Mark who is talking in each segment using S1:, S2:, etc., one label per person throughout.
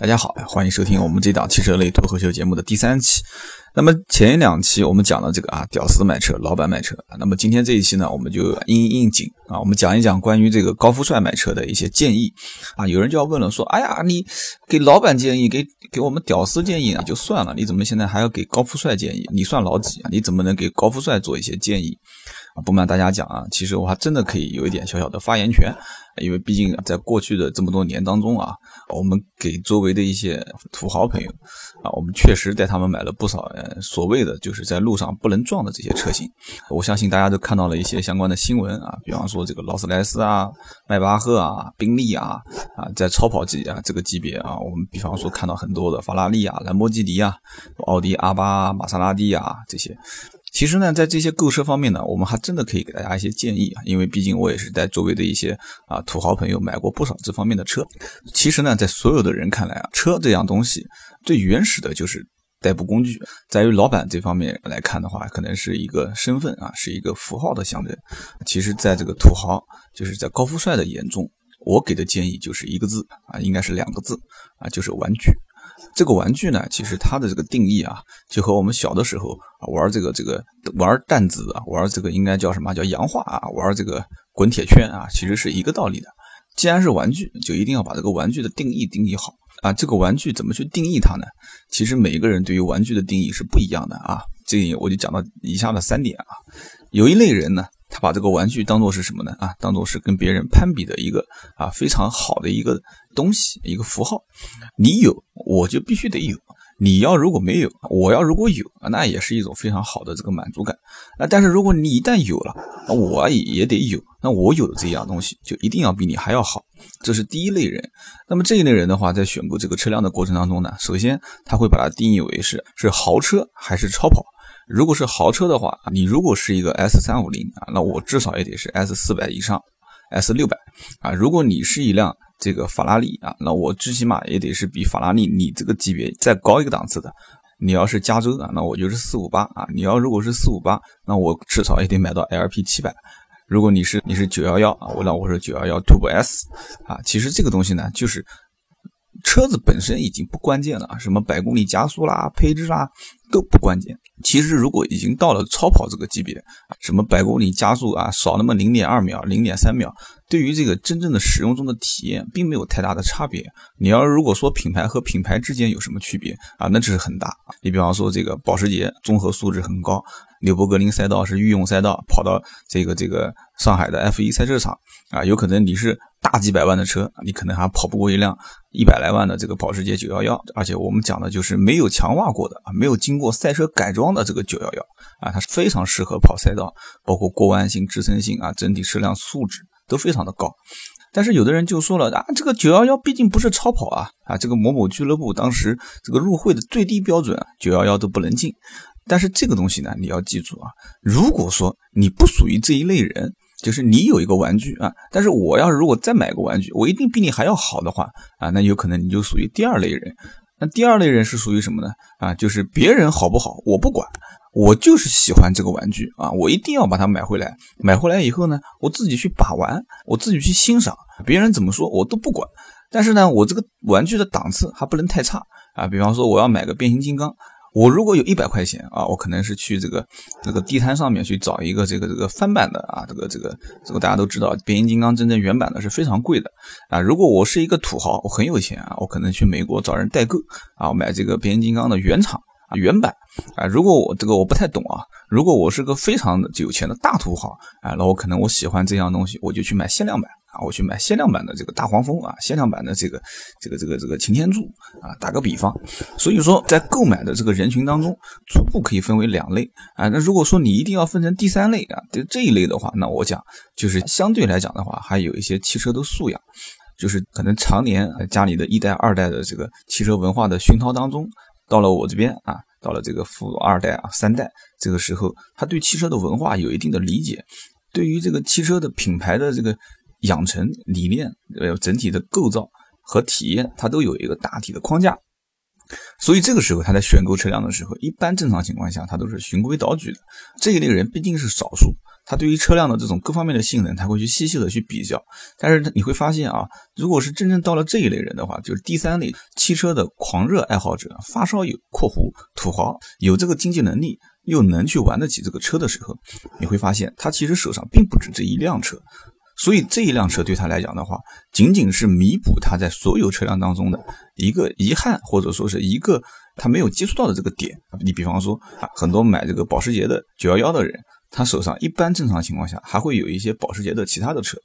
S1: 大家好，欢迎收听我们这档汽车类脱口秀节目的第三期。那么前两期我们讲了这个啊，屌丝买车，老板买车。那么今天这一期呢，我们就应应景啊，我们讲一讲关于这个高富帅买车的一些建议啊。有人就要问了，说，哎呀，你给老板建议，给给我们屌丝建议啊，就算了，你怎么现在还要给高富帅建议？你算老几啊？你怎么能给高富帅做一些建议？不瞒大家讲啊，其实我还真的可以有一点小小的发言权，因为毕竟在过去的这么多年当中啊，我们给周围的一些土豪朋友啊，我们确实带他们买了不少。所谓的就是在路上不能撞的这些车型，我相信大家都看到了一些相关的新闻啊，比方说这个劳斯莱斯啊、迈巴赫啊、宾利啊啊，在超跑级啊这个级别啊，我们比方说看到很多的法拉利啊、兰博基尼啊、奥迪 R 八、玛莎拉蒂啊这些。其实呢，在这些购车方面呢，我们还真的可以给大家一些建议啊，因为毕竟我也是在周围的一些啊土豪朋友买过不少这方面的车。其实呢，在所有的人看来啊，车这样东西最原始的就是。代步工具，在于老板这方面来看的话，可能是一个身份啊，是一个符号的象征。其实，在这个土豪，就是在高富帅的眼中，我给的建议就是一个字啊，应该是两个字啊，就是玩具。这个玩具呢，其实它的这个定义啊，就和我们小的时候玩这个这个玩弹子啊，玩这个应该叫什么叫洋画啊，玩这个滚铁圈啊，其实是一个道理的。既然是玩具，就一定要把这个玩具的定义定义好。啊，这个玩具怎么去定义它呢？其实每一个人对于玩具的定义是不一样的啊。这里我就讲到以下的三点啊。有一类人呢，他把这个玩具当做是什么呢？啊，当做是跟别人攀比的一个啊非常好的一个东西，一个符号。你有，我就必须得有。你要如果没有，我要如果有，那也是一种非常好的这个满足感。啊，但是如果你一旦有了，我也也得有。那我有的这样东西，就一定要比你还要好。这是第一类人。那么这一类人的话，在选购这个车辆的过程当中呢，首先他会把它定义为是是豪车还是超跑。如果是豪车的话，你如果是一个 S 三五零啊，那我至少也得是 S 四百以上，S 六百啊。如果你是一辆这个法拉利啊，那我最起码也得是比法拉利你这个级别再高一个档次的。你要是加州啊，那我就是四五八啊。你要如果是四五八，那我至少也得买到 LP 七百。如果你是你是九幺幺啊，我那我是九幺幺 Turbo S 啊。其实这个东西呢，就是车子本身已经不关键了，什么百公里加速啦、配置啦都不关键。其实，如果已经到了超跑这个级别，什么百公里加速啊，少那么零点二秒、零点三秒，对于这个真正的使用中的体验，并没有太大的差别。你要如果说品牌和品牌之间有什么区别啊，那这是很大。你比方说这个保时捷综合素质很高，纽博格林赛道是御用赛道，跑到这个这个上海的 F1 赛车场啊，有可能你是。大几百万的车，你可能还跑不过一辆一百来万的这个保时捷911，而且我们讲的就是没有强化过的啊，没有经过赛车改装的这个911啊，它是非常适合跑赛道，包括过弯性、支撑性啊，整体车辆素质都非常的高。但是有的人就说了啊，这个911毕竟不是超跑啊啊，这个某某俱乐部当时这个入会的最低标准911都不能进。但是这个东西呢，你要记住啊，如果说你不属于这一类人。就是你有一个玩具啊，但是我要是如果再买个玩具，我一定比你还要好的话啊，那有可能你就属于第二类人。那第二类人是属于什么呢？啊，就是别人好不好我不管，我就是喜欢这个玩具啊，我一定要把它买回来。买回来以后呢，我自己去把玩，我自己去欣赏，别人怎么说我都不管。但是呢，我这个玩具的档次还不能太差啊。比方说，我要买个变形金刚。我如果有一百块钱啊，我可能是去这个这个地摊上面去找一个这个这个翻版的啊，这个这个这个大家都知道，变形金刚真正原版的是非常贵的啊。如果我是一个土豪，我很有钱啊，我可能去美国找人代购啊，买这个变形金刚的原厂啊原版啊。如果我这个我不太懂啊，如果我是个非常有钱的大土豪啊，那我可能我喜欢这样东西，我就去买限量版。我去买限量版的这个大黄蜂啊，限量版的这个这个这个这个擎天柱啊，打个比方，所以说在购买的这个人群当中，初步可以分为两类啊。那如果说你一定要分成第三类啊，这这一类的话，那我讲就是相对来讲的话，还有一些汽车的素养，就是可能常年家里的一代二代的这个汽车文化的熏陶当中，到了我这边啊，到了这个富二代啊三代，这个时候他对汽车的文化有一定的理解，对于这个汽车的品牌的这个。养成理念，呃，整体的构造和体验，它都有一个大体的框架，所以这个时候他在选购车辆的时候，一般正常情况下，他都是循规蹈矩的。这一类人毕竟是少数，他对于车辆的这种各方面的性能，他会去细细的去比较。但是你会发现啊，如果是真正到了这一类人的话，就是第三类汽车的狂热爱好者、发烧友（括弧土豪），有这个经济能力又能去玩得起这个车的时候，你会发现他其实手上并不止这一辆车。所以这一辆车对他来讲的话，仅仅是弥补他在所有车辆当中的一个遗憾，或者说是一个他没有接触到的这个点。你比方说啊，很多买这个保时捷的911的人，他手上一般正常情况下还会有一些保时捷的其他的车，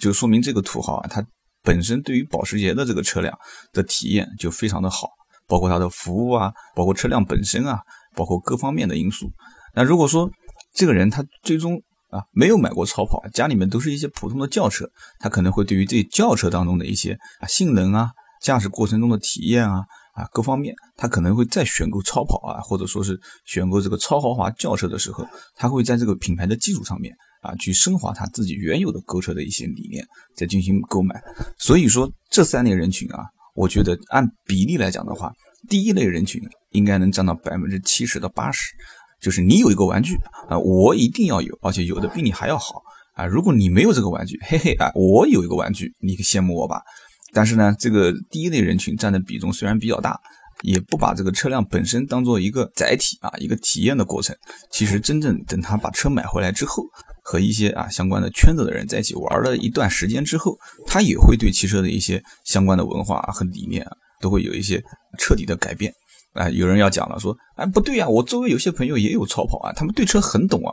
S1: 就说明这个土豪啊，他本身对于保时捷的这个车辆的体验就非常的好，包括它的服务啊，包括车辆本身啊，包括各方面的因素。那如果说这个人他最终，啊，没有买过超跑，家里面都是一些普通的轿车，他可能会对于这轿车当中的一些啊性能啊、驾驶过程中的体验啊啊各方面，他可能会再选购超跑啊，或者说是选购这个超豪华轿车的时候，他会在这个品牌的基础上面啊去升华他自己原有的购车的一些理念，再进行购买。所以说这三类人群啊，我觉得按比例来讲的话，第一类人群应该能占到百分之七十到八十。就是你有一个玩具啊，我一定要有，而且有的比你还要好啊。如果你没有这个玩具，嘿嘿啊，我有一个玩具，你可羡慕我吧？但是呢，这个第一类人群占的比重虽然比较大，也不把这个车辆本身当做一个载体啊，一个体验的过程。其实真正等他把车买回来之后，和一些啊相关的圈子的人在一起玩了一段时间之后，他也会对汽车的一些相关的文化和理念啊，都会有一些彻底的改变。啊，有人要讲了，说，哎，不对呀，我周围有些朋友也有超跑啊，他们对车很懂啊。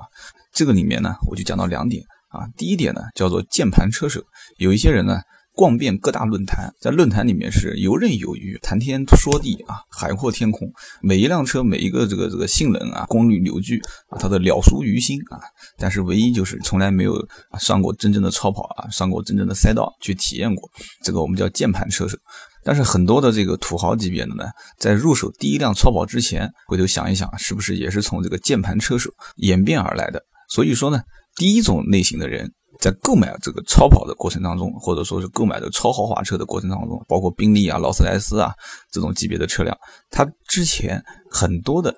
S1: 这个里面呢，我就讲到两点啊。第一点呢，叫做键盘车手，有一些人呢，逛遍各大论坛，在论坛里面是游刃有余，谈天说地啊，海阔天空。每一辆车，每一个这个这个性能啊，功率扭矩啊，他的了熟于心啊。但是唯一就是从来没有上过真正的超跑啊，上过真正的赛道去体验过。这个我们叫键盘车手。但是很多的这个土豪级别的呢，在入手第一辆超跑之前，回头想一想，是不是也是从这个键盘车手演变而来的？所以说呢，第一种类型的人在购买这个超跑的过程当中，或者说是购买的超豪华车的过程当中，包括宾利啊、劳斯莱斯啊这种级别的车辆，它之前很多的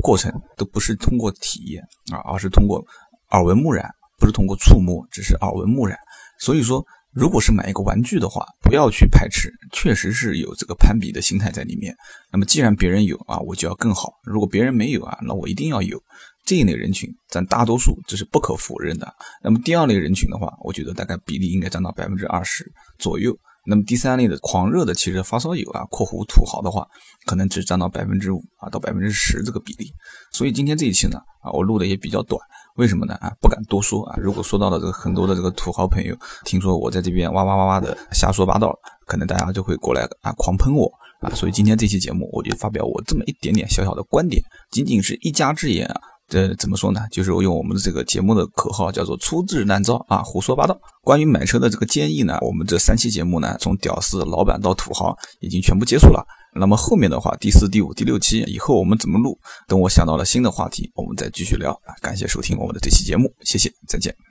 S1: 过程都不是通过体验啊，而是通过耳闻目染，不是通过触摸，只是耳闻目染。所以说。如果是买一个玩具的话，不要去排斥，确实是有这个攀比的心态在里面。那么既然别人有啊，我就要更好；如果别人没有啊，那我一定要有。这一类人群占大多数，这是不可否认的。那么第二类人群的话，我觉得大概比例应该占到百分之二十左右。那么第三类的狂热的汽车发烧友啊（括弧土豪）的话，可能只占到百分之五啊到百分之十这个比例。所以今天这一期呢，啊，我录的也比较短。为什么呢？啊，不敢多说啊。如果说到了这个很多的这个土豪朋友，听说我在这边哇哇哇哇的瞎说八道，可能大家就会过来啊狂喷我啊。所以今天这期节目，我就发表我这么一点点小小的观点，仅仅是一家之言啊。这怎么说呢？就是我用我们的这个节目的口号叫做粗制滥造啊，胡说八道。关于买车的这个建议呢，我们这三期节目呢，从屌丝、老板到土豪，已经全部结束了。那么后面的话，第四、第五、第六期以后我们怎么录？等我想到了新的话题，我们再继续聊。感谢收听我们的这期节目，谢谢，再见。